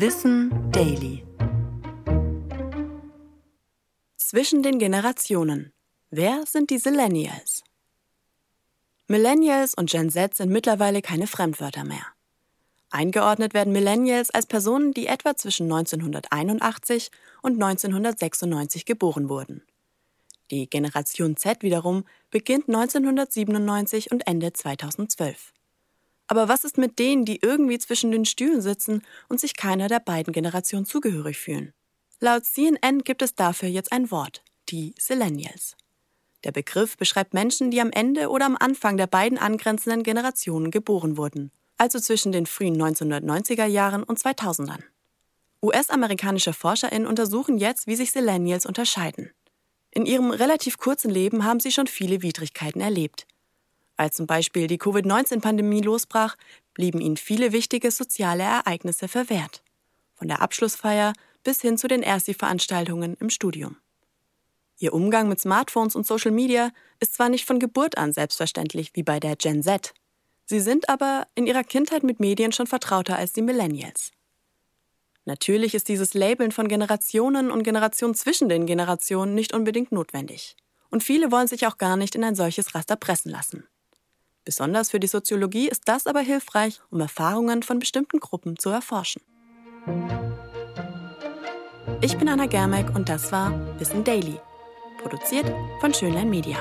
Wissen Daily. Zwischen den Generationen. Wer sind die Millennials? Millennials und Gen Z sind mittlerweile keine Fremdwörter mehr. Eingeordnet werden Millennials als Personen, die etwa zwischen 1981 und 1996 geboren wurden. Die Generation Z wiederum beginnt 1997 und endet 2012. Aber was ist mit denen, die irgendwie zwischen den Stühlen sitzen und sich keiner der beiden Generationen zugehörig fühlen? Laut CNN gibt es dafür jetzt ein Wort, die Sillennials. Der Begriff beschreibt Menschen, die am Ende oder am Anfang der beiden angrenzenden Generationen geboren wurden, also zwischen den frühen 1990er Jahren und 2000ern. US-amerikanische ForscherInnen untersuchen jetzt, wie sich Sillennials unterscheiden. In ihrem relativ kurzen Leben haben sie schon viele Widrigkeiten erlebt. Als zum Beispiel die Covid-19-Pandemie losbrach, blieben ihnen viele wichtige soziale Ereignisse verwehrt. Von der Abschlussfeier bis hin zu den Ersti-Veranstaltungen im Studium. Ihr Umgang mit Smartphones und Social Media ist zwar nicht von Geburt an selbstverständlich wie bei der Gen Z, sie sind aber in ihrer Kindheit mit Medien schon vertrauter als die Millennials. Natürlich ist dieses Labeln von Generationen und Generationen zwischen den Generationen nicht unbedingt notwendig. Und viele wollen sich auch gar nicht in ein solches Raster pressen lassen. Besonders für die Soziologie ist das aber hilfreich, um Erfahrungen von bestimmten Gruppen zu erforschen. Ich bin Anna Germeck und das war Wissen Daily, produziert von Schönlein Media.